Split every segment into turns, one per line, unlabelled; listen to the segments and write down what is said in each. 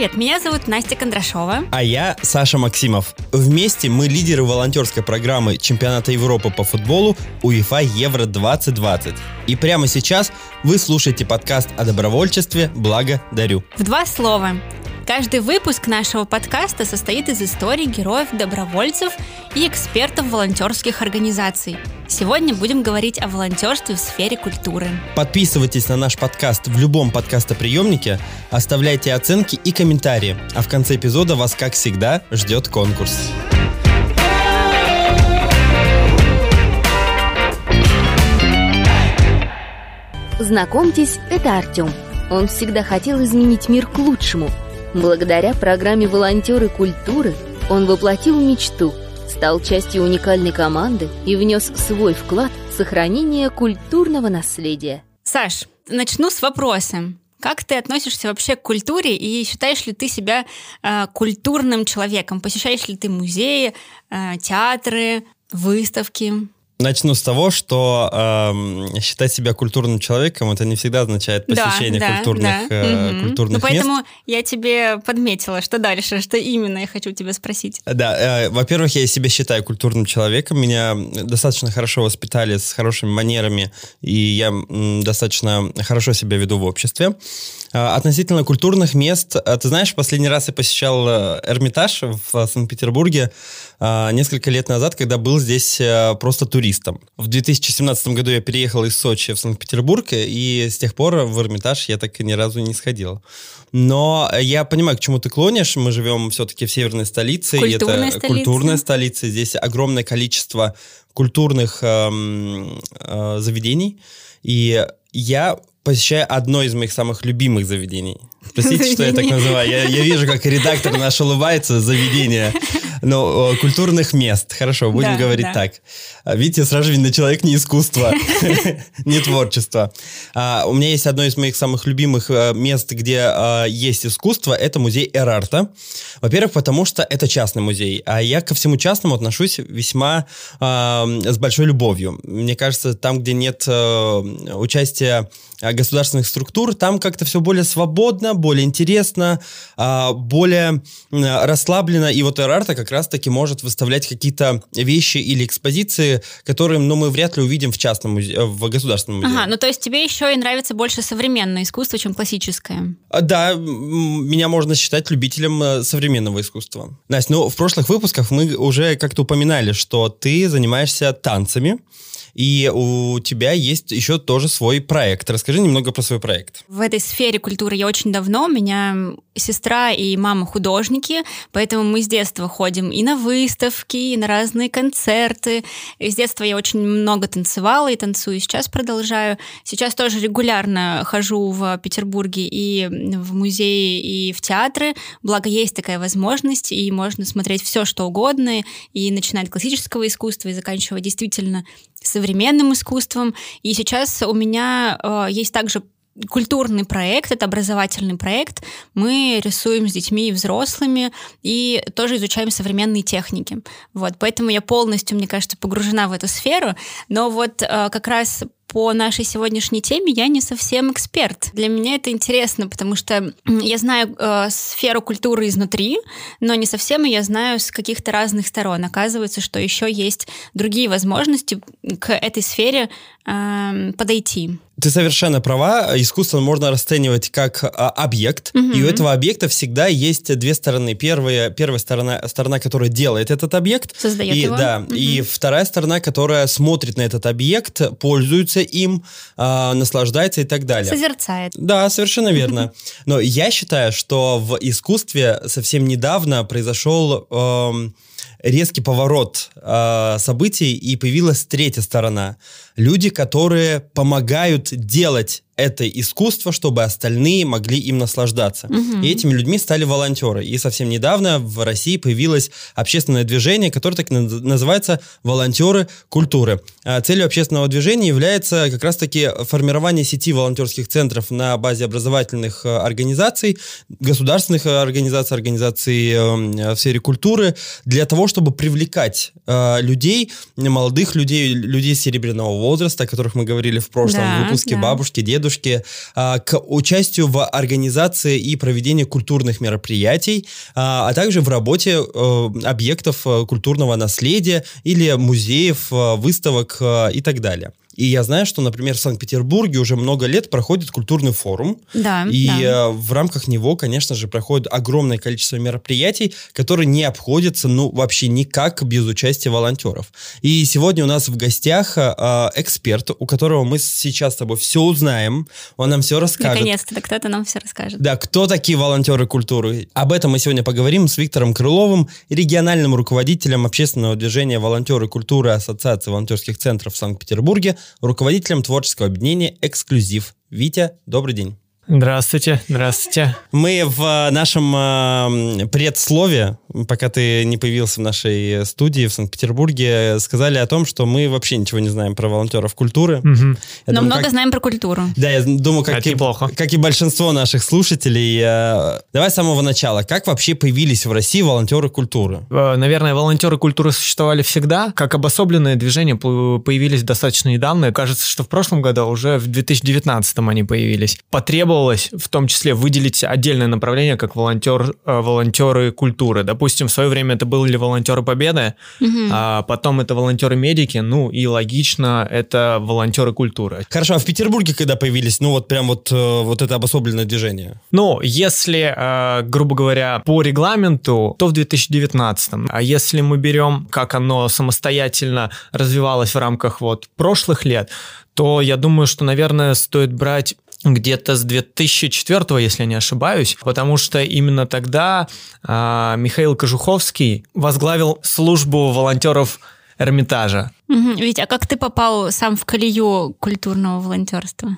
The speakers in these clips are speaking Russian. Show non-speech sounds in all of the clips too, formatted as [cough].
привет, меня зовут Настя Кондрашова.
А я Саша Максимов. Вместе мы лидеры волонтерской программы чемпионата Европы по футболу УЕФА Евро 2020. И прямо сейчас вы слушаете подкаст о добровольчестве «Благо дарю».
В два слова. Каждый выпуск нашего подкаста состоит из историй героев, добровольцев и экспертов волонтерских организаций. Сегодня будем говорить о волонтерстве в сфере культуры.
Подписывайтесь на наш подкаст в любом подкастоприемнике, оставляйте оценки и комментарии, а в конце эпизода вас, как всегда, ждет конкурс.
Знакомьтесь, это Артем. Он всегда хотел изменить мир к лучшему – Благодаря программе «Волонтеры культуры» он воплотил мечту, стал частью уникальной команды и внес свой вклад в сохранение культурного наследия.
Саш, начну с вопроса. Как ты относишься вообще к культуре и считаешь ли ты себя э, культурным человеком? Посещаешь ли ты музеи, э, театры, выставки?
Начну с того, что э, считать себя культурным человеком это не всегда означает посещение да, культурных, да. Э, угу. культурных
ну, поэтому
мест.
я тебе подметила, что дальше, что именно я хочу тебя спросить.
Да, э, во-первых, я себя считаю культурным человеком. Меня достаточно хорошо воспитали с хорошими манерами, и я м, достаточно хорошо себя веду в обществе. Э, относительно культурных мест, э, ты знаешь, последний раз я посещал э, Эрмитаж в Санкт-Петербурге несколько лет назад, когда был здесь э, просто турист туристом. В 2017 году я переехал из Сочи в Санкт-Петербург, и с тех пор в Эрмитаж я так ни разу не сходил. Но я понимаю, к чему ты клонишь. Мы живем все-таки в северной столице.
Культурная
это
столица.
культурная столица. Здесь огромное количество культурных э, э, заведений. И я посещаю одно из моих самых любимых заведений. Простите, что я так называю. Я, я вижу, как редактор наш улыбается, заведение. Но культурных мест. Хорошо, будем да, говорить да. так. А, видите, сразу видно, человек не искусство, [laughs] не творчество. А, у меня есть одно из моих самых любимых э, мест, где а, есть искусство. Это музей Эрарта. Во-первых, потому что это частный музей. А я ко всему частному отношусь весьма с большой любовью. Мне кажется, там, где нет э, участия государственных структур, там как-то все более свободно, более интересно, более расслаблено. И вот Эрарта как раз-таки может выставлять какие-то вещи или экспозиции, которые ну, мы вряд ли увидим в частном музее, в государственном музее.
Ага, ну то есть тебе еще и нравится больше современное искусство, чем классическое?
А, да, меня можно считать любителем э, современного искусства. Настя, ну в прошлых выпусках мы уже как-то упоминали, что ты занимаешься танцами. И у тебя есть еще тоже свой проект. Расскажи немного про свой проект.
В этой сфере культуры я очень давно. У меня сестра и мама художники, поэтому мы с детства ходим и на выставки, и на разные концерты. И с детства я очень много танцевала и танцую, сейчас продолжаю. Сейчас тоже регулярно хожу в Петербурге и в музеи, и в театры. Благо есть такая возможность, и можно смотреть все, что угодно, и начинать классического искусства и заканчивая действительно современным искусством. И сейчас у меня э, есть также культурный проект, это образовательный проект. Мы рисуем с детьми и взрослыми и тоже изучаем современные техники. Вот, поэтому я полностью, мне кажется, погружена в эту сферу. Но вот э, как раз по нашей сегодняшней теме я не совсем эксперт. Для меня это интересно, потому что я знаю э, сферу культуры изнутри, но не совсем я знаю с каких-то разных сторон. Оказывается, что еще есть другие возможности к этой сфере э, подойти.
Ты совершенно права. Искусство можно расценивать как а, объект, угу. и у этого объекта всегда есть две стороны. Первая, первая сторона, сторона, которая делает этот объект,
создает
и,
его.
Да, угу. и вторая сторона, которая смотрит на этот объект, пользуется им, а, наслаждается и так далее.
Созерцает.
Да, совершенно верно. [laughs] Но я считаю, что в искусстве совсем недавно произошел... Эм, резкий поворот э, событий, и появилась третья сторона. Люди, которые помогают делать это искусство, чтобы остальные могли им наслаждаться. Угу. И этими людьми стали волонтеры. И совсем недавно в России появилось общественное движение, которое так называется «Волонтеры культуры». А целью общественного движения является как раз-таки формирование сети волонтерских центров на базе образовательных э, организаций, государственных организаций, организаций эм, в сфере культуры, для того, чтобы привлекать э, людей, молодых людей, людей серебряного возраста, о которых мы говорили в прошлом
Да,
выпуске,
да.
бабушки, дедушки, э, к участию в организации и проведении культурных мероприятий, а, а также в работе э, объектов э, культурного наследия или музеев, э, выставок э, и так далее. И я знаю, что, например, в Санкт-Петербурге уже много лет проходит культурный форум,
Да,
и
да.
э, в рамках него, конечно же, проходит огромное количество мероприятий, которые не обходятся, ну, вообще никак без участия волонтеров. И сегодня у нас в гостях э, эксперт, у которого мы сейчас с тобой все узнаем, он нам все расскажет.
Наконец-то кто-то нам все расскажет.
Да, кто такие волонтеры культуры? Об этом мы сегодня поговорим с Виктором Крыловым, региональным руководителем общественного движения «Волонтеры культуры» Ассоциации волонтерских центров в Санкт-Петербурге, руководителем творческого объединения «Эксклюзив». Витя, добрый день.
Здравствуйте, здравствуйте.
Мы в э, нашем э, предслове, пока ты не появился в нашей студии в Санкт-Петербурге, сказали о том, что мы вообще ничего не знаем про волонтеров культуры. Я
Но
думаю,
много
как-
знаем про культуру.
Да, я думаю, как, и,
неплохо.
как и большинство наших слушателей. э, Давай с самого начала. Как вообще появились в России волонтеры культуры?
Наверное, волонтеры культуры существовали всегда. Как обособленное движение по- появились достаточно недавно. Кажется, что в прошлом году, уже в 2019 они появились. Потребовалось в том числе выделить отдельное направление, как волонтер, э, волонтеры культуры. Допустим, в свое время это были волонтеры Победы,
Мгм.
а потом это волонтеры-медики, ну и логично, это волонтеры культуры.
Хорошо, а в Петербурге когда появились, ну вот прям вот, э, вот это обособленное движение?
Ну, если, э, грубо говоря, по регламенту, то в 2019. А если мы берем, как оно самостоятельно развивалось в рамках вот прошлых лет, то я думаю, что, наверное, стоит брать где-то с 2004, если я не ошибаюсь, потому что именно тогда а, Михаил Кожуховский возглавил службу волонтеров Эрмитажа.
Мгм. Витя, а как ты попал сам в колею культурного волонтерства?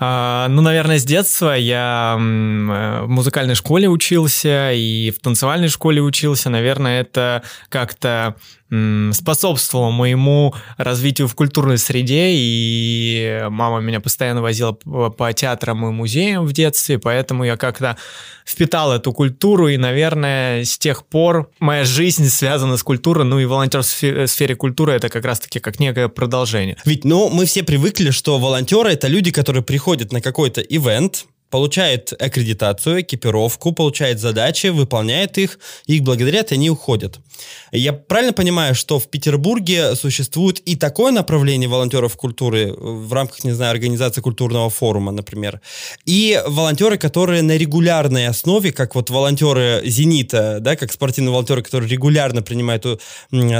А, ну, наверное, с детства я э, в музыкальной школе учился и в танцевальной школе учился. Наверное, это как-то способствовало моему развитию в культурной среде, и мама меня постоянно возила по, театрам и музеям в детстве, поэтому я как-то впитал эту культуру, и, наверное, с тех пор моя жизнь связана с культурой, ну и волонтерство в сфе- сфере культуры это как раз-таки как некое продолжение.
Ведь, ну, мы все привыкли, что волонтеры это люди, которые приходят на какой-то ивент, получают аккредитацию, экипировку, получают задачи, выполняют их, их благодарят, и они уходят. Я правильно понимаю, что в Петербурге существует и такое направление волонтеров культуры в рамках, не знаю, организации культурного форума, например, и волонтеры, которые на регулярной основе, как вот волонтеры «Зенита», да, как спортивные волонтеры, которые регулярно принимают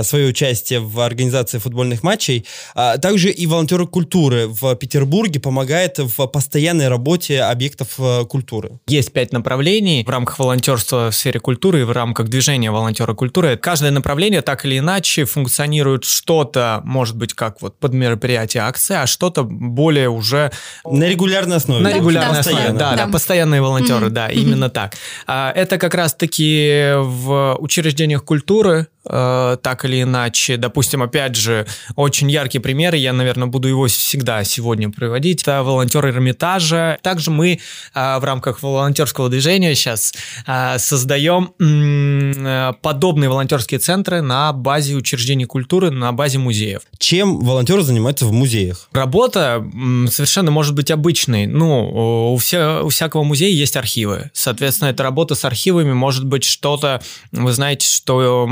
свое участие в организации футбольных матчей, а также и волонтеры культуры в Петербурге помогают в постоянной работе объектов э, культуры.
Есть пять направлений в рамках волонтерства в сфере культуры и в рамках движения волонтера культуры. Каждое направление так или иначе функционирует что-то, может быть, как вот под мероприятие акция, а что-то более уже
На регулярной основе.
на
Да,
регулярной
да,
основе.
Постоянно.
Да, да,
Да.
постоянные волонтеры,
Мгм.
да, именно так. А, Это как раз-таки в учреждениях культуры, э, так или иначе. Допустим, опять же, очень яркий пример, я, наверное, буду его всегда сегодня приводить. Это волонтеры Эрмитажа. Также мы а, в рамках волонтерского движения сейчас а, создаем э, подобные волонтерские центры на базе учреждений культуры, на базе музеев.
Чем волонтеры занимаются в музеях?
Работа совершенно может быть обычной. Ну, у, вся- у всякого музея есть архивы. Соответственно, эта работа с архивами может быть что-то, вы знаете, что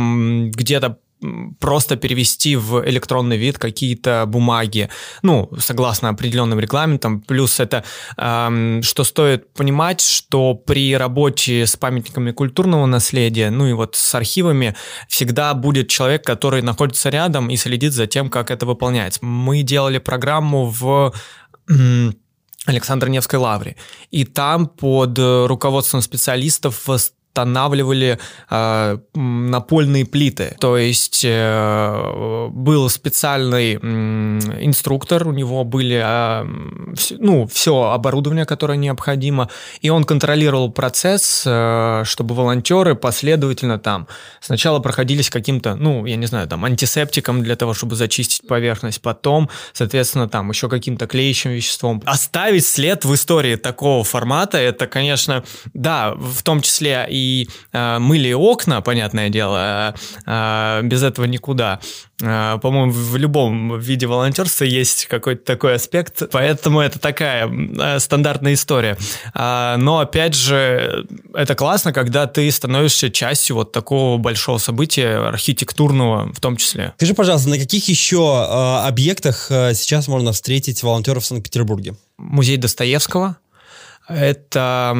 где-то просто перевести в электронный вид какие-то бумаги, ну, согласно определенным регламентам. Плюс это, ам, что стоит понимать, что при работе с памятниками культурного наследия, ну и вот с архивами, всегда будет человек, который находится рядом и следит за тем, как это выполняется. Мы делали программу в м, Александр Невской лавре, и там под э, руководством специалистов восстанавливали э, напольные плиты. То есть э, был специальный м, инструктор, у него были э, м, вс- ну, все оборудование, которое необходимо, и он контролировал процесс, э, чтобы волонтеры последовательно там сначала проходились каким-то, ну, я не знаю, там, антисептиком для того, чтобы зачистить поверхность, потом, соответственно, там, еще каким-то клеящим веществом. Оставить след в истории такого формата, это, конечно, да, в том числе и и э, мыли окна, понятное дело, э, без этого никуда. Э, по-моему, в любом виде волонтерства есть какой-то такой аспект, поэтому это такая э, стандартная история. Э, но, опять же, это классно, когда ты становишься частью вот такого большого события, архитектурного в том числе.
Скажи, пожалуйста, на каких еще объектах сейчас можно встретить волонтеров в Санкт-Петербурге?
Музей Достоевского, это...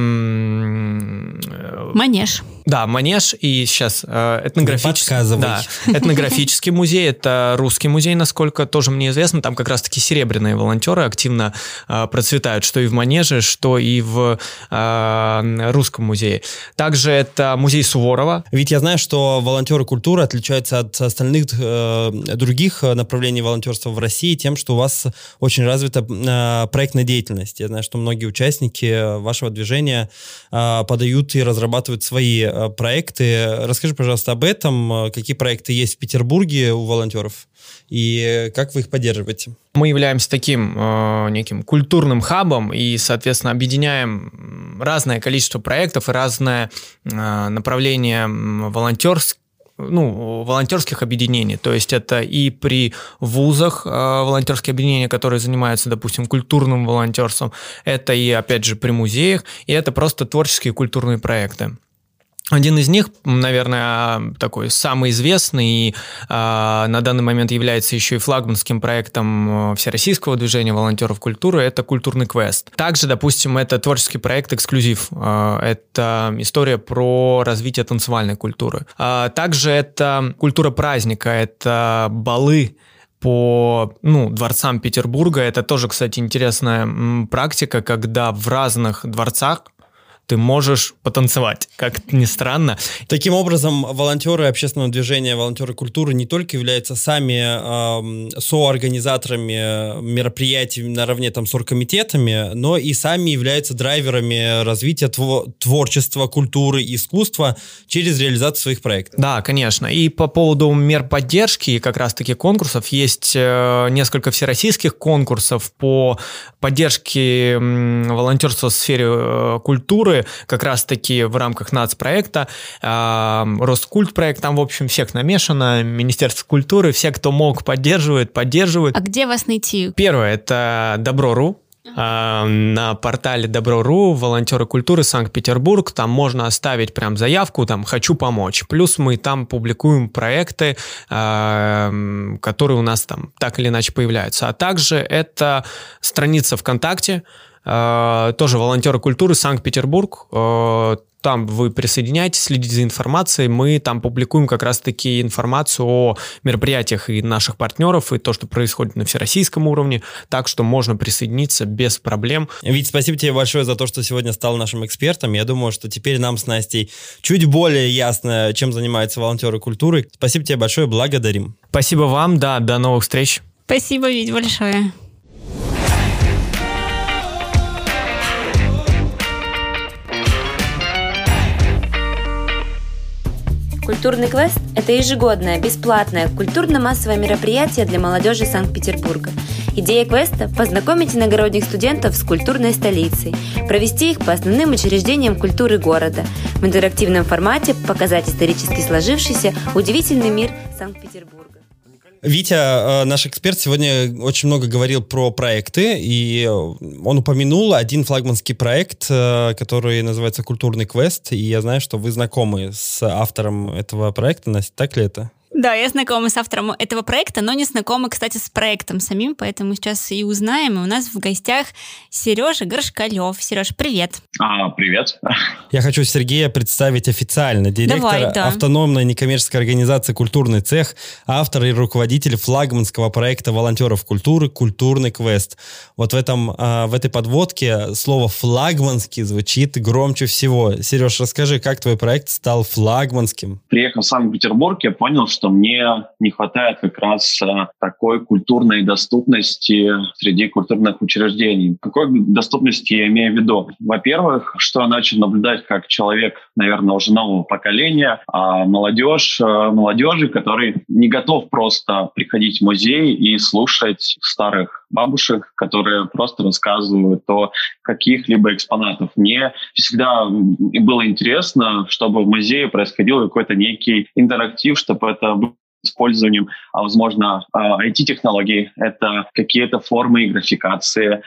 Манеж.
Да, Манеж и сейчас э, этнографический... Да, этнографический музей, это русский музей, насколько тоже мне известно. Там как раз-таки серебряные волонтеры активно э, процветают, что и в Манеже, что и в э, русском музее. Также это музей Суворова.
Ведь я знаю, что волонтеры культуры отличаются от остальных э, других направлений волонтерства в России тем, что у вас очень развита э, проектная деятельность. Я знаю, что многие участники вашего движения а, подают и разрабатывают свои а, проекты. Расскажи, пожалуйста, об этом. Какие проекты есть в Петербурге у волонтеров? и как вы их поддерживаете?
Мы являемся таким э, неким культурным хабом и, соответственно, объединяем разное количество проектов и разное э, направление волонтерских ну, волонтерских объединений. То есть это и при вузах э, волонтерские объединения, которые занимаются, допустим, культурным волонтерством, это и, опять же, при музеях, и это просто творческие культурные проекты. Один из них, наверное, такой самый известный и э, на данный момент является еще и флагманским проектом э, Всероссийского движения волонтеров культуры, это «Культурный квест». Также, допустим, это творческий проект «Эксклюзив». Э, это история про развитие танцевальной культуры. Э, также это культура праздника, это балы, по ну, дворцам Петербурга. Это тоже, кстати, интересная практика, когда в разных дворцах ты можешь потанцевать, как ни странно.
Таким образом, волонтеры общественного движения, волонтеры культуры не только являются сами э, соорганизаторами мероприятий наравне там с оргкомитетами, но и сами являются драйверами развития тво- творчества, культуры, искусства через реализацию своих проектов.
Да, конечно. И по поводу мер поддержки и как раз-таки конкурсов есть э, несколько всероссийских конкурсов по поддержке э, волонтерства в сфере э, культуры, как раз-таки в рамках нацпроекта, э, Роскульт проект, там, в общем, всех намешано, Министерство культуры, все, кто мог, поддерживают, поддерживают.
А где вас найти?
Первое, это Добро.ру, на портале Добро.ру волонтеры культуры Санкт-Петербург. Там можно оставить прям заявку, там «хочу помочь». Плюс мы там публикуем проекты, которые у нас там так или иначе появляются. А также это страница ВКонтакте, тоже волонтеры культуры Санкт-Петербург. Э, там вы присоединяйтесь, следите за информацией. Мы там публикуем как раз-таки информацию о мероприятиях и наших партнеров, и то, что происходит на всероссийском уровне. Так что можно присоединиться без проблем.
Вить, спасибо тебе большое за то, что сегодня стал нашим экспертом. Я думаю, что теперь нам с Настей чуть более ясно, чем занимаются волонтеры культуры. Спасибо тебе большое, благодарим.
Спасибо вам, да, до новых встреч.
Спасибо, Вить, большое.
Культурный квест – это ежегодное, бесплатное, культурно-массовое мероприятие для молодежи Санкт-Петербурга. Идея квеста – познакомить иногородних студентов с культурной столицей, провести их по основным учреждениям культуры города, в интерактивном формате показать исторически сложившийся удивительный мир Санкт-Петербурга.
Витя, э, наш эксперт, сегодня очень много говорил про проекты, и он упомянул один флагманский проект, э, который называется «Культурный квест», и я знаю, что вы знакомы с автором этого проекта, Настя, так ли это?
Да, я знакома с автором этого проекта, но не знакома, кстати, с проектом самим, поэтому сейчас и узнаем. И у нас в гостях Сережа Горшкалев. Сереж, привет.
А, привет.
Я хочу Сергея представить официально. Директор Давай, да. автономной некоммерческой организации «Культурный цех», автор и руководитель флагманского проекта волонтеров культуры «Культурный квест». Вот в, этом, а, в этой подводке слово «флагманский» звучит громче всего. Сереж, расскажи, как твой проект стал флагманским?
Приехал в Санкт-Петербург, я понял, что мне не хватает как раз э, такой культурной доступности среди культурных учреждений. Какой доступности я имею в виду? Во-первых, что я начал наблюдать как человек, наверное, уже нового поколения, а молодежь, э, молодежи, который не готов просто приходить в музей и слушать старых бабушек, которые просто рассказывают о каких-либо экспонатах. Мне всегда было интересно, чтобы в музее происходил какой-то некий интерактив, чтобы это использованием, а, возможно, IT-технологий, а, это какие-то формы графикации,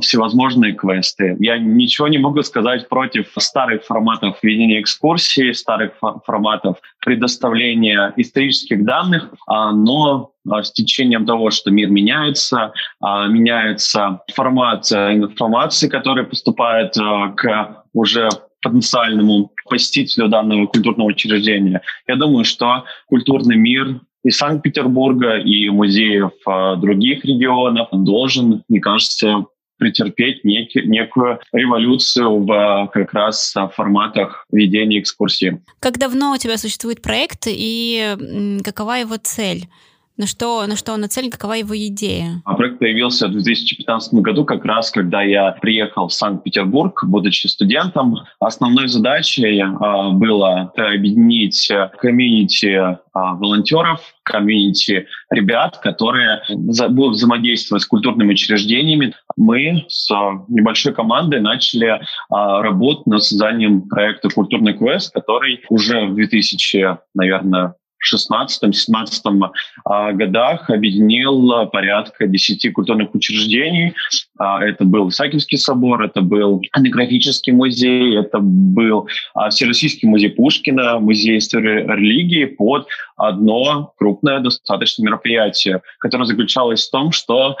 всевозможные квесты. Я ничего не могу сказать против старых форматов ведения экскурсии, старых форматов предоставления исторических данных, а, но с течением того, что мир меняется, меняется формат информации, которая поступает к уже потенциальному посетителю данного культурного учреждения. Я думаю, что культурный мир и Санкт-Петербурга, и музеев э, других регионов должен, мне кажется, претерпеть некий, некую революцию в э, как раз форматах ведения экскурсии.
Как давно у тебя существует проект и какова его цель? На что, на что он нацелен, какова его идея?
А проект появился в 2015 году, как раз когда я приехал в Санкт-Петербург, будучи студентом. Основной задачей а, было объединить комьюнити а, волонтеров, комьюнити ребят, которые будут взаимодействовать с культурными учреждениями. Мы с небольшой командой начали а, работу над созданием проекта «Культурный квест», который уже в 2000, наверное, 16-17 а, годах объединил порядка 10 культурных учреждений. А, это был Исаакиевский собор, это был этнографический музей, это был а, Всероссийский музей Пушкина, музей истории религии под одно крупное достаточно мероприятие, которое заключалось в том, что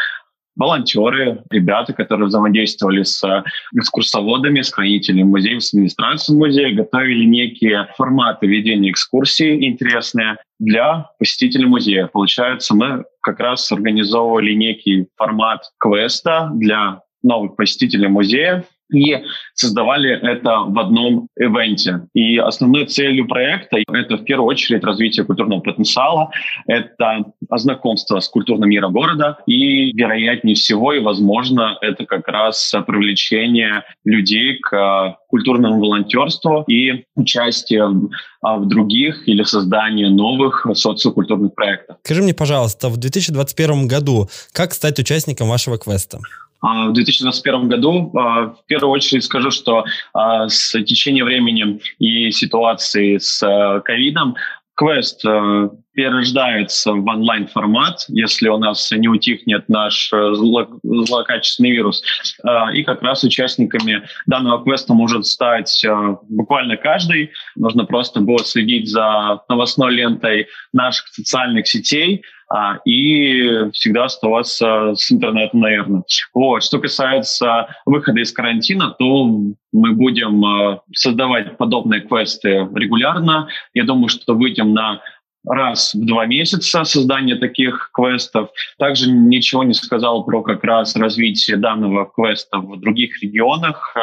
волонтеры, ребята, которые взаимодействовали с э, экскурсоводами, с хранителями музеев, с администрацией музея, готовили некие форматы ведения экскурсии интересные для посетителей музея. Получается, мы как раз организовывали некий формат квеста для новых посетителей музея, и создавали это в одном ивенте. И основной целью проекта — это в первую очередь развитие культурного потенциала, это знакомство с культурным миром города, и, вероятнее всего, и возможно, это как раз привлечение людей к культурному волонтерству и участие в а, других или создание новых социокультурных проектов.
Скажи мне, пожалуйста, в 2021 году как стать участником вашего квеста?
А, в 2021 году. А, в первую очередь скажу, что а, с течением времени и ситуации с ковидом квест перерождается в онлайн-формат, если у нас не утихнет наш э, зло, злокачественный вирус. И как раз участниками данного квеста может стать буквально каждый. Нужно просто будет следить за новостной лентой наших социальных сетей, а, и всегда оставаться с интернетом, наверное. Вот. Что касается выхода из карантина, то мы будем создавать подобные квесты регулярно. Я думаю, что выйдем на раз в два месяца создание таких квестов. Также ничего не сказал про как раз развитие данного квеста в других регионах.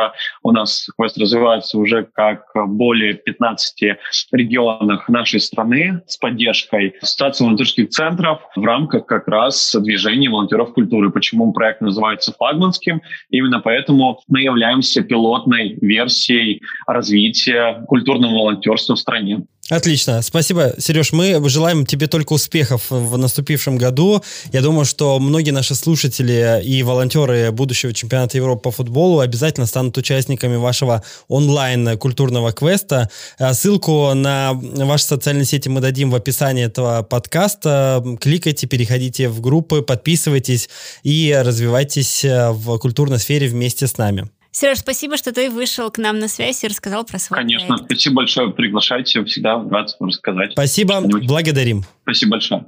У нас квест развивается уже как более 15 регионах нашей страны с поддержкой ассоциации волонтерских центров в рамках как раз движения волонтеров культуры. Почему проект называется флагманским? Именно поэтому мы являемся пилотной версией развития культурного волонтерства в стране.
Отлично. Спасибо, Сереж. Мы желаем тебе только успехов в наступившем году. Я думаю, что многие наши слушатели и волонтеры будущего чемпионата Европы по футболу обязательно станут участниками вашего онлайн-культурного квеста. Э, ссылку на ваши социальные сети мы дадим в описании этого подкаста. Кликайте, переходите в группы, подписывайтесь и развивайтесь э, в культурной сфере вместе с нами.
Сереж, спасибо, что ты вышел к нам на связь и рассказал про свой
Конечно.
проект.
Спасибо большое. Приглашайте. Всегда рад рассказать.
Спасибо. Благодарим.
Спасибо большое.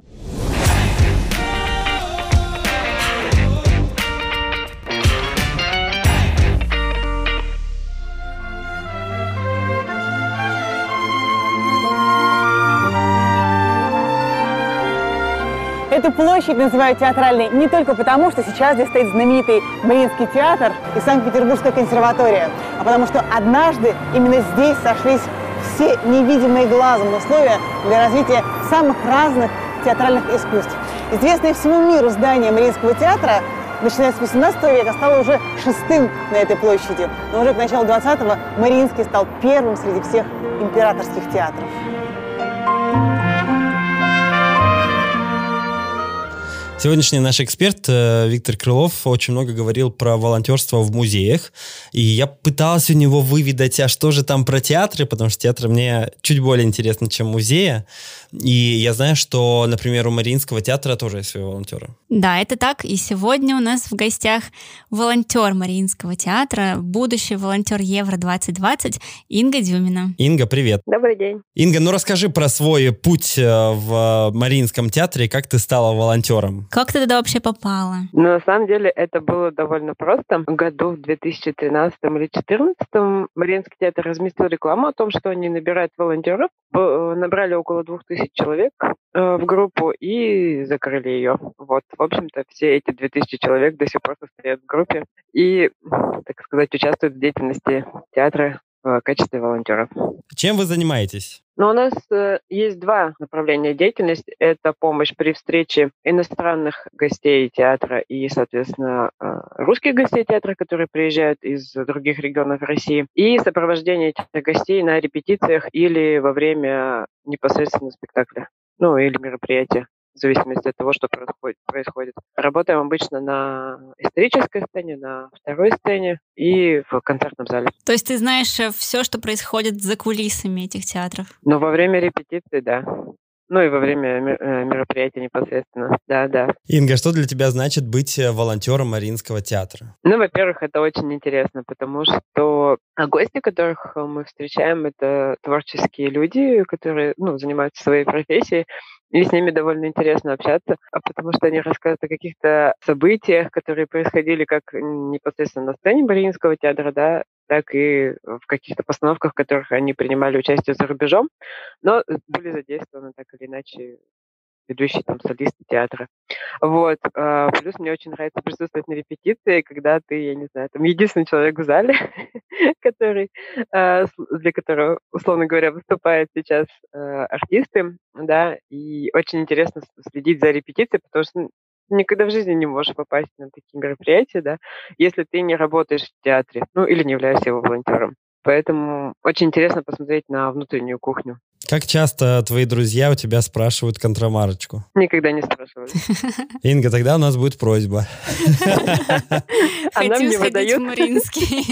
Эту площадь называют театральной не только потому, что сейчас здесь стоит знаменитый Мариинский театр и Санкт-Петербургская консерватория, а потому что однажды именно здесь сошлись все невидимые глазом условия для развития самых разных театральных искусств. Известное всему миру здание Мариинского театра начиная с 18 века, стало уже шестым на этой площади. Но уже к началу 20-го Мариинский стал первым среди всех императорских театров.
Сегодняшний наш эксперт э, Виктор Крылов очень много говорил про волонтерство в музеях, и я пытался у него выведать, а что же там про театры, потому что театры мне чуть более интересны, чем музеи. И я знаю, что, например, у Мариинского театра тоже есть свои волонтеры.
Да, это так. И сегодня у нас в гостях волонтер Мариинского театра, будущий волонтер Евро-2020 Инга Дюмина.
Инга, привет.
Добрый день.
Инга, ну расскажи про свой путь э, в Мариинском театре, как ты стала волонтером.
Как ты туда вообще попала?
Ну, на самом деле это было довольно просто. В году в 2013 или 2014 Мариинский театр разместил рекламу о том, что они набирают волонтеров. Э, набрали около двух тысяч человек э, в группу и закрыли ее. Вот, в общем-то, все эти 2000 человек до сих пор состоят в группе и, так сказать, участвуют в деятельности театра в качестве волонтеров.
Чем вы занимаетесь?
Но у нас э, есть два направления деятельности. Это помощь при встрече иностранных гостей театра и, соответственно, э, русских гостей театра, которые приезжают из других регионов России, и сопровождение этих гостей на репетициях или во время непосредственно спектакля, ну или мероприятия в зависимости от того, что происходит. происходит. Работаем обычно на исторической сцене, на второй сцене и в концертном зале.
То есть ты знаешь э, все, что происходит за кулисами этих театров?
Но во время репетиции, да. Ну и во время э, мероприятия непосредственно, да, да.
Инга, что для тебя значит быть э, волонтером Мариинского театра?
Ну, во-первых, это очень интересно, потому что гости, которых мы встречаем, это творческие люди, которые ну, занимаются своей профессией, и с ними довольно интересно общаться, а потому что они рассказывают о каких-то событиях, которые происходили как непосредственно на сцене Мариинского театра, да, так и в каких-то постановках, в которых они принимали участие за рубежом, но были задействованы так или иначе ведущие там солисты театра. Вот. А, плюс мне очень нравится присутствовать на репетиции, когда ты, я не знаю, там единственный человек в зале, [laughs] который, а, для которого, условно говоря, выступают сейчас а, артисты, да, и очень интересно следить за репетицией, потому что никогда в жизни не можешь попасть на такие мероприятия, да, если ты не работаешь в театре, ну, или не являешься его волонтером. Поэтому очень интересно посмотреть на внутреннюю кухню.
Как часто твои друзья у тебя спрашивают контрамарочку?
Никогда не спрашивали. [laughs]
Инга, тогда у нас будет просьба. [laughs]
Она мне выдает.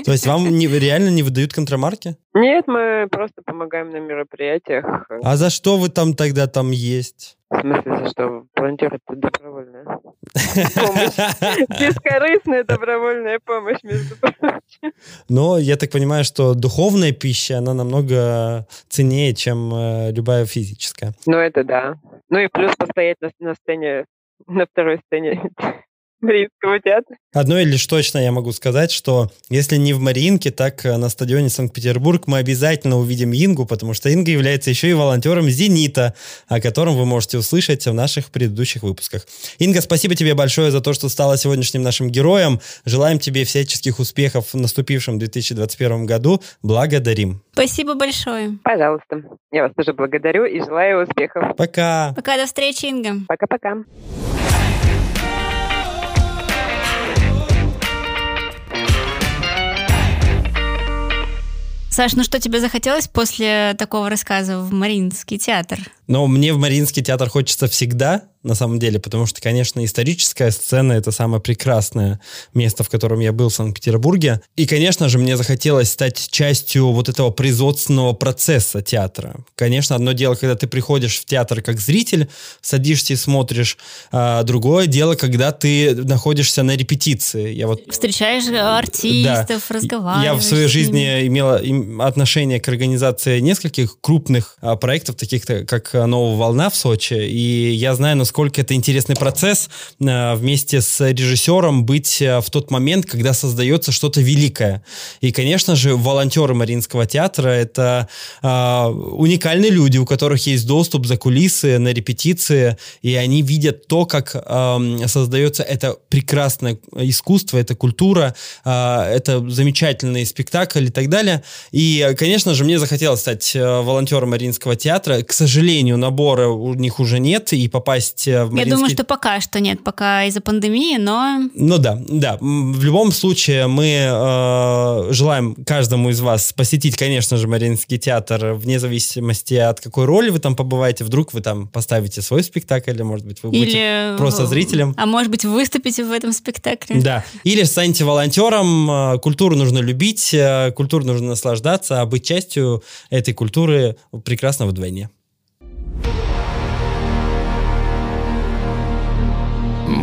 То есть вам реально не выдают контрамарки?
Нет, мы просто помогаем на мероприятиях.
А за что вы там тогда там есть?
В смысле, за что? Волонтер — это добровольная помощь. [laughs] Бескорыстная добровольная помощь, между прочим.
Но я так понимаю, что духовная пища, она намного ценнее, чем э, любая физическая.
Ну, это да. Ну и плюс постоять на, на сцене, на второй сцене Мариинского театра.
Одно и лишь точно я могу сказать, что если не в Мариинке, так э, на стадионе Санкт-Петербург мы обязательно увидим Ингу, потому что Инга является еще и волонтером «Зенита», о котором вы можете услышать в наших предыдущих выпусках. Инга, спасибо тебе большое за то, что стала сегодняшним нашим героем. Желаем тебе всяческих успехов в наступившем 2021 году. Благодарим.
Спасибо большое.
Пожалуйста. Я вас тоже благодарю и желаю успехов.
Пока.
Пока, до встречи, Инга.
Пока-пока.
Саш, ну что тебе захотелось после такого рассказа в Мариинский театр?
Но мне в Мариинский театр хочется всегда, на самом деле, потому что, конечно, историческая сцена — это самое прекрасное место, в котором я был в Санкт-Петербурге. И, конечно же, мне захотелось стать частью вот этого производственного процесса театра. Конечно, одно дело, когда ты приходишь в театр как зритель, садишься и смотришь, а другое дело, когда ты находишься на репетиции. Я вот...
Встречаешь артистов, да. разговариваешь.
Я в своей жизни имела отношение к организации нескольких крупных а, проектов, таких как «Новая волна» в Сочи, и я знаю, насколько это интересный процесс а, вместе с режиссером быть а, в тот момент, когда создается что-то великое. И, конечно же, волонтеры Мариинского театра — это э, уникальные люди, у которых есть доступ за кулисы на репетиции, и они видят то, как э, создается это прекрасное искусство, это культура, э, это замечательный спектакль и так далее. И, конечно же, мне захотелось стать волонтером Мариинского театра. К сожалению, набора у них уже нет, и попасть есть э, в
Мариинский... Я думаю, что пока что нет, пока из-за пандемии, но...
Ну да, да. В любом случае мы э, желаем каждому из вас посетить, конечно же, Мариинский театр, вне зависимости от какой роли вы там побываете. Вдруг вы там поставите свой спектакль, или, может быть, вы будете или... просто зрителем.
А может быть, выступите в этом спектакле.
Да. Или станете волонтером. Э, культуру нужно любить, э, культуру нужно наслаждаться, а быть частью этой культуры прекрасно вдвойне.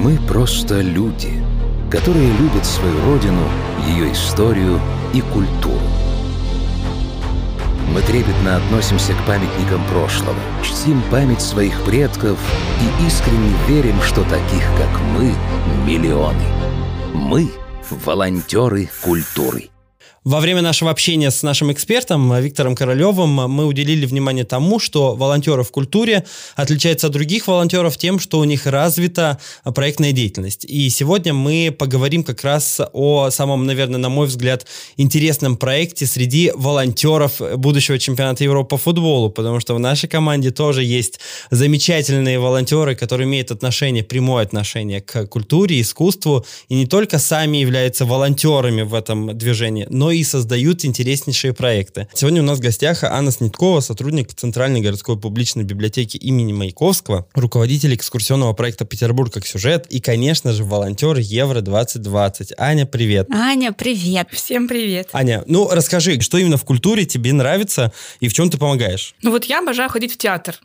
Мы просто люди, которые любят свою родину, ее историю и культуру. Мы трепетно относимся к памятникам прошлого, чтим память своих предков и искренне верим, что таких, как мы, миллионы. Мы – волонтеры культуры.
Во время нашего общения с нашим экспертом Виктором Королевым мы уделили внимание тому, что волонтеры в культуре отличаются от других волонтеров тем, что у них развита проектная деятельность. И сегодня мы поговорим как раз о самом, наверное, на мой взгляд, интересном проекте среди волонтеров будущего чемпионата Европы по футболу, потому что в нашей команде тоже есть замечательные волонтеры, которые имеют отношение, прямое отношение к культуре, искусству, и не только сами являются волонтерами в этом движении, но и создают интереснейшие проекты. Сегодня у нас в гостях Анна Сниткова, сотрудник Центральной городской публичной библиотеки имени Маяковского, руководитель экскурсионного проекта «Петербург как сюжет» и, конечно же, волонтер Евро-2020. Аня, привет.
Аня, привет. Всем привет.
Аня, ну расскажи, что именно в культуре тебе нравится и в чем ты помогаешь?
Ну вот я обожаю ходить в театр.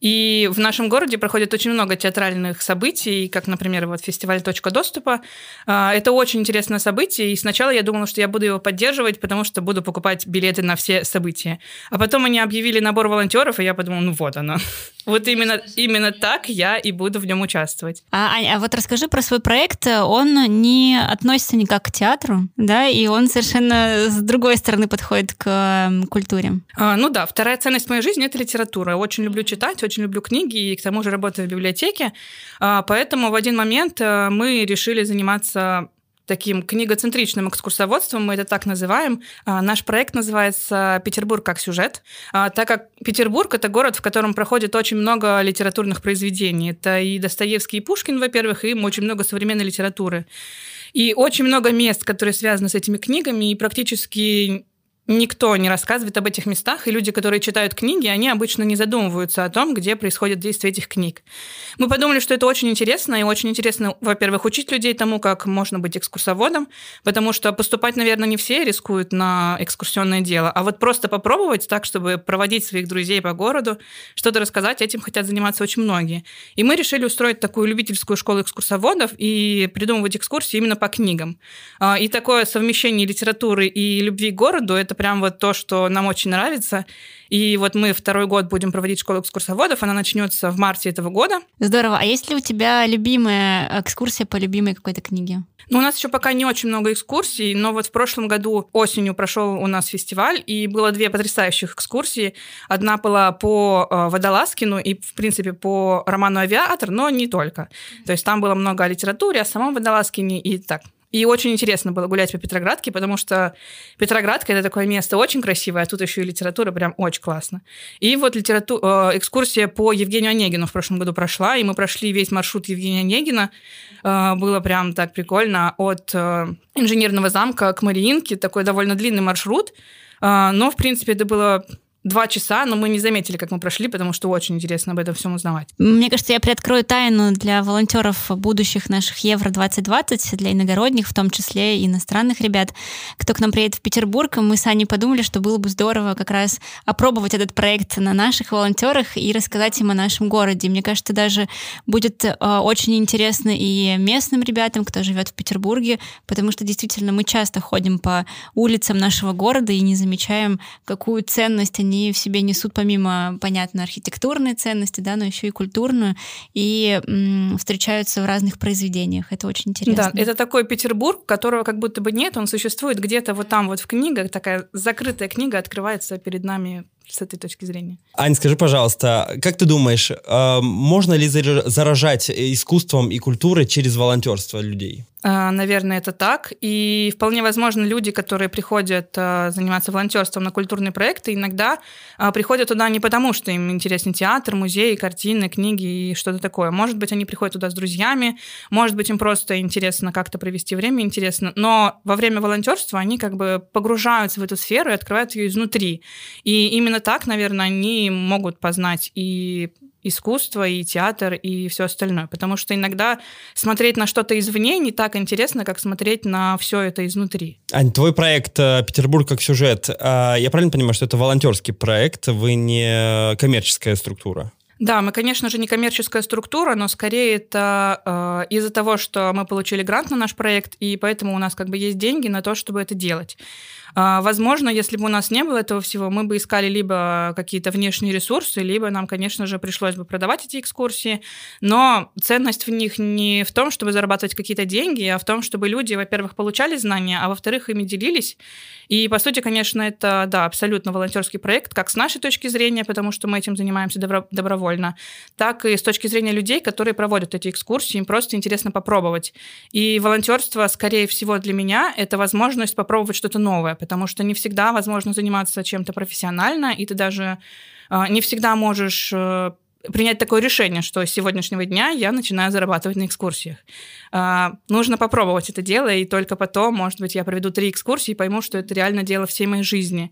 И в нашем городе проходит очень много театральных событий, как, например, вот фестиваль «Точка доступа». А, это очень интересное событие, и сначала я думала, что я буду его поддерживать, потому что буду покупать билеты на все события. А потом они объявили набор волонтеров, и я подумала, ну вот оно. Вот именно, именно так я и буду в нем участвовать.
А, а вот расскажи про свой проект. Он не относится никак к театру, да, и он совершенно с другой стороны подходит к культуре.
А, ну да, вторая ценность моей жизни – это литература. Я очень люблю читать, очень люблю книги, и к тому же работаю в библиотеке. А, поэтому в один момент э, мы решили заниматься таким книгоцентричным экскурсоводством, мы это так называем. А, наш проект называется «Петербург как сюжет», а, так как Петербург — это город, в котором проходит очень много литературных произведений. Это и Достоевский, и Пушкин, во-первых, и очень много современной литературы. И очень много мест, которые связаны с этими книгами, и практически никто не рассказывает об этих местах, и люди, которые читают книги, они обычно не задумываются о том, где происходит действие этих книг. Мы подумали, что это очень интересно, и очень интересно, во-первых, учить людей тому, как можно быть экскурсоводом, потому что поступать, наверное, не все рискуют на экскурсионное дело, а вот просто попробовать так, чтобы проводить своих друзей по городу, что-то рассказать, этим хотят заниматься очень многие. И мы решили устроить такую любительскую школу экскурсоводов и придумывать экскурсии именно по книгам. А, и такое совмещение литературы и любви к городу – это прям вот то, что нам очень нравится. И вот мы второй год будем проводить школу экскурсоводов, она начнется в марте этого года.
Здорово. А есть ли у тебя любимая экскурсия по любимой какой-то книге?
Ну, у нас еще пока не очень много экскурсий, но вот в прошлом году осенью прошел у нас фестиваль, и было две потрясающих экскурсии. Одна была по э, Водолазкину и, в принципе, по роману «Авиатор», но не только. То есть там было много о литературе, о самом Водолазкине и так. И очень интересно было гулять по Петроградке, потому что Петроградка – это такое место очень красивое, а тут еще и литература прям очень классно. И вот литерату... Э, экскурсия по Евгению Онегину в прошлом году прошла, и мы прошли весь маршрут Евгения Онегина. Э, было прям так прикольно от э, инженерного замка к Мариинке, такой довольно длинный маршрут. Но, в принципе, это было два часа, но мы не заметили, как мы прошли, потому что очень интересно об этом всем узнавать.
Мне кажется, я приоткрою тайну для волонтеров будущих наших Евро-2020, для иногородних, в том числе иностранных ребят, кто к нам приедет в Петербург. Мы с Аней подумали, что было бы здорово как раз опробовать этот проект на наших волонтерах и рассказать им о нашем городе. Мне кажется, даже будет э, очень интересно и местным ребятам, кто живет в Петербурге, потому что действительно мы часто ходим по улицам нашего города и не замечаем, какую ценность они они в себе несут помимо, понятно, архитектурной ценности, да, но еще и культурную, и м, встречаются в разных произведениях. Это очень интересно.
Да, это такой Петербург, которого как будто бы нет, он существует где-то вот там вот в книгах, такая закрытая книга открывается перед нами с этой точки зрения.
Ань, скажи, пожалуйста, как ты думаешь, э, можно ли заражать искусством и культурой через волонтерство людей?
А, наверное, это так. И вполне возможно, люди, которые приходят а, заниматься волонтерством на культурные проекты, иногда а, приходят туда не потому, что им интересен театр, музей, картины, книги и что-то такое. Может быть, они приходят туда с друзьями, может быть, им просто интересно как-то провести время, интересно. Но во время волонтерства они как бы погружаются в эту сферу и открывают ее изнутри. И именно так, наверное, они могут познать и искусство, и театр, и все остальное. Потому что иногда смотреть на что-то извне не так интересно, как смотреть на все это изнутри.
Ань, твой проект э, «Петербург как сюжет», а, я правильно понимаю, что это волонтерский проект, вы не коммерческая структура?
Да, мы, конечно же, не коммерческая структура, но скорее это э, из-за того, что мы получили грант на наш проект, и поэтому у нас как бы есть деньги на то, чтобы это делать. Э, возможно, если бы у нас не было этого всего, мы бы искали либо какие-то внешние ресурсы, либо нам, конечно же, пришлось бы продавать эти экскурсии, но ценность в них не в том, чтобы зарабатывать какие-то деньги, а в том, чтобы люди, во-первых, получали знания, а во-вторых, ими делились. И, по сути, конечно, это, да, абсолютно волонтерский проект, как с нашей точки зрения, потому что мы этим занимаемся добровольно, довольно, так и с точки зрения людей, которые проводят эти экскурсии, им просто интересно попробовать. И волонтерство, скорее всего, для меня это возможность попробовать что-то новое, потому что не всегда возможно заниматься чем-то профессионально, и ты даже а, не всегда можешь э, принять такое решение, что с сегодняшнего дня я начинаю зарабатывать на экскурсиях. А, нужно попробовать это дело, и только потом, может быть, я проведу три экскурсии и пойму, что это реально дело всей моей жизни.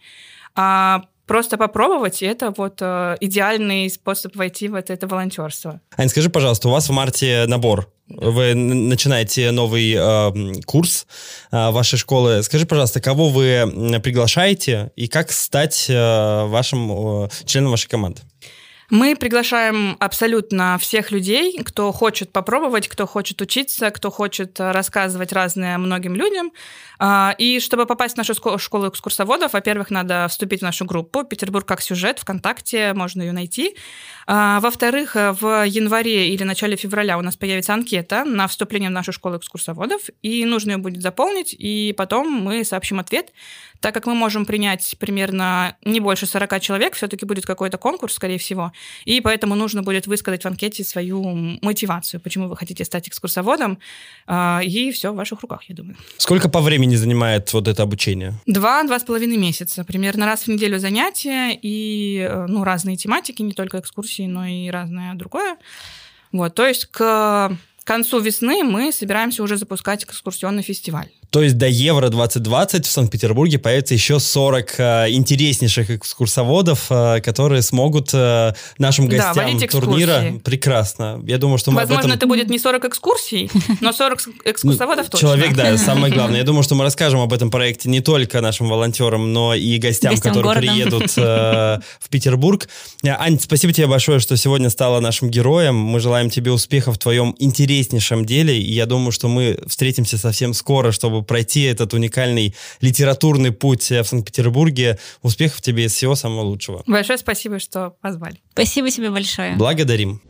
А просто попробовать, это вот э, идеальный способ войти в это, это волонтерство.
Ань, скажи, пожалуйста, у вас в марте набор вы начинаете новый э, курс э, вашей школы. Скажи, пожалуйста, кого вы приглашаете и как стать э, вашим э, членом вашей команды?
Мы приглашаем абсолютно всех людей, кто хочет попробовать, кто хочет учиться, кто хочет э, рассказывать разные многим людям. А, и чтобы попасть в нашу школу экскурсоводов, во-первых, надо вступить в нашу группу «Петербург как сюжет» ВКонтакте, можно ее найти. А, во-вторых, э, в январе или начале февраля у нас появится анкета на вступление в нашу школу экскурсоводов, и нужно ее будет заполнить, и потом мы сообщим ответ. Так как мы можем принять примерно не больше 40 человек, все-таки будет какой-то конкурс, скорее всего, и поэтому нужно будет высказать в анкете свою мотивацию, почему вы хотите стать экскурсоводом, а, и все в ваших руках, я думаю.
Сколько по времени занимает вот это обучение?
Два-два с половиной месяца. Примерно раз в неделю занятия и э, ну, разные тематики, не только экскурсии, но и разное другое. Вот, то есть к концу весны мы собираемся уже запускать экскурсионный фестиваль.
То есть до Евро 2020 в Санкт-Петербурге появится еще 40 э, интереснейших экскурсоводов, э, которые смогут э, нашим гостям да, турнира... Прекрасно. Я думаю, что мы
Возможно,
этом...
это будет не 40 экскурсий, но 40 экскурсоводов точно.
Человек, да, [laughs] самое главное. Я думаю, что мы расскажем об этом проекте не только нашим волонтерам, но и гостям, гостям которые приедут э, [laughs] в Петербург. Ань, спасибо тебе большое, что сегодня стала нашим героем. Мы желаем тебе успехов в твоем интереснейшем деле. И я думаю, что мы встретимся совсем скоро, чтобы пройти этот уникальный литературный путь в Санкт-Петербурге. Успехов тебе и всего самого лучшего.
Большое спасибо, что позвали.
Спасибо тебе большое.
Благодарим.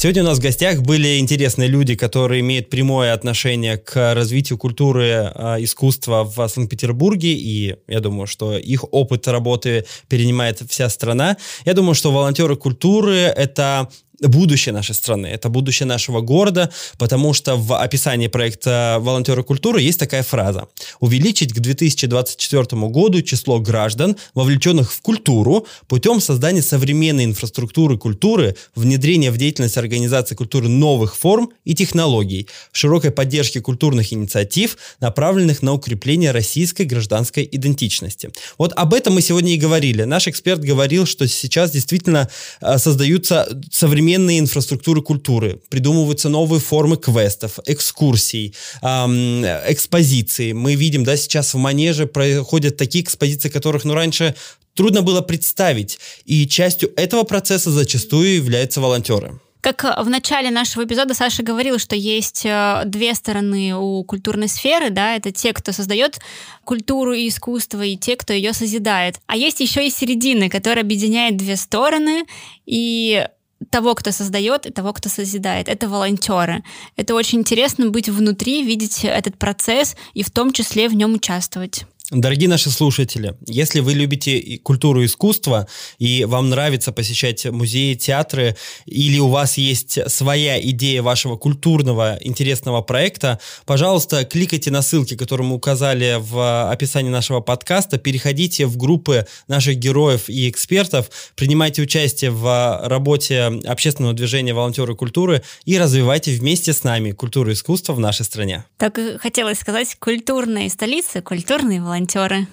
Сегодня у нас в гостях были интересные люди, которые имеют прямое отношение к развитию культуры, э, искусства в Санкт-Петербурге, и я думаю, что их опыт работы перенимает вся страна. Я думаю, что волонтеры культуры — это будущее нашей страны, это будущее нашего города, потому что в описании проекта «Волонтеры культуры» есть такая фраза. Увеличить к 2024 году число граждан, вовлеченных в культуру, путем создания современной инфраструктуры культуры, внедрения в деятельность организации культуры новых форм и технологий, широкой поддержки культурных инициатив, направленных на укрепление российской гражданской идентичности. Вот об этом мы сегодня и говорили. Наш эксперт говорил, что сейчас действительно э, создаются современные современные инфраструктуры культуры, придумываются новые формы квестов, экскурсий, эм, экспозиций. Мы видим, да, сейчас в Манеже проходят такие экспозиции, которых, ну, раньше трудно было представить. И частью этого процесса зачастую являются волонтеры.
Как в начале нашего эпизода Саша говорил, что есть э, две стороны у культурной сферы, да, это те, кто создает культуру и искусство, и те, кто ее созидает. А есть еще и середины, которая объединяет две стороны, и того, кто создает, и того, кто созидает. Это волонтеры. Это очень интересно быть внутри, видеть этот процесс и в том числе в нем участвовать.
Дорогие наши слушатели, если вы любите культуру и искусство, и вам нравится посещать музеи, театры, или у вас есть своя идея вашего культурного интересного проекта, пожалуйста, кликайте на ссылки, которые мы указали в описании нашего подкаста, переходите в группы наших героев и экспертов, принимайте участие в работе общественного движения «Волонтеры культуры» и развивайте вместе с нами культуру и искусство в нашей стране.
Так хотелось сказать, культурные столицы, культурные волонтеры волонтеры.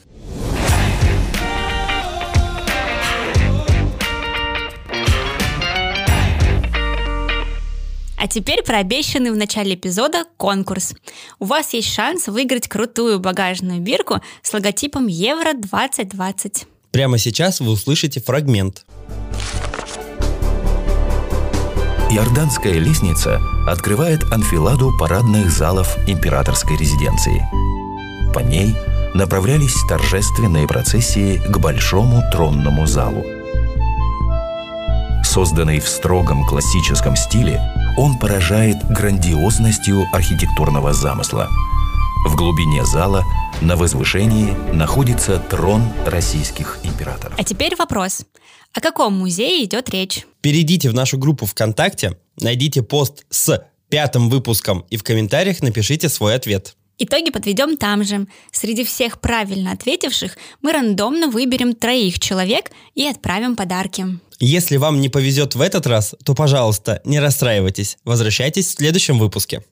А теперь про обещанный в начале эпизода конкурс. У вас есть шанс выиграть крутую багажную бирку с логотипом Евро 2020.
Прямо сейчас вы услышите фрагмент.
Иорданская лестница открывает анфиладу парадных залов императорской резиденции. По ней – направлялись торжественные процессии к большому тронному залу. Созданный в строгом классическом стиле, он поражает грандиозностью архитектурного замысла. В глубине зала на возвышении находится трон российских императоров.
А теперь вопрос. О каком музее идет речь?
Перейдите в нашу группу ВКонтакте, найдите пост с пятым выпуском и в комментариях напишите свой ответ.
Итоги подведем там же. Среди всех правильно ответивших мы рандомно выберем троих человек и отправим подарки.
Если вам не повезет в этот раз, то, пожалуйста, не расстраивайтесь. Возвращайтесь в следующем выпуске.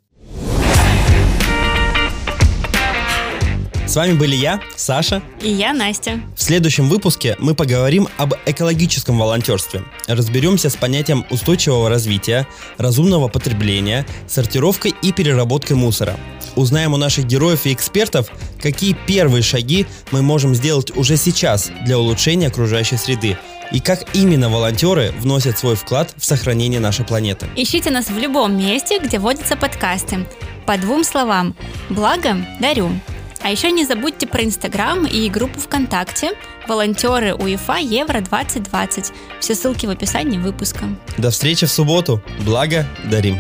С вами были я, Саша.
И я, Настя.
В следующем выпуске мы поговорим об экологическом волонтерстве. Разберемся с понятием устойчивого развития, разумного потребления, сортировкой и переработкой мусора. Узнаем у наших героев и экспертов, какие первые шаги мы можем сделать уже сейчас для улучшения окружающей среды и как именно волонтеры вносят свой вклад в сохранение нашей планеты.
Ищите нас в любом месте, где водятся подкасты. По двум словам. Благо, дарю. А еще не забудьте про Инстаграм и группу ВКонтакте «Волонтеры УЕФА Евро-2020». Все ссылки в описании выпуска.
До встречи в субботу. Благо, дарим.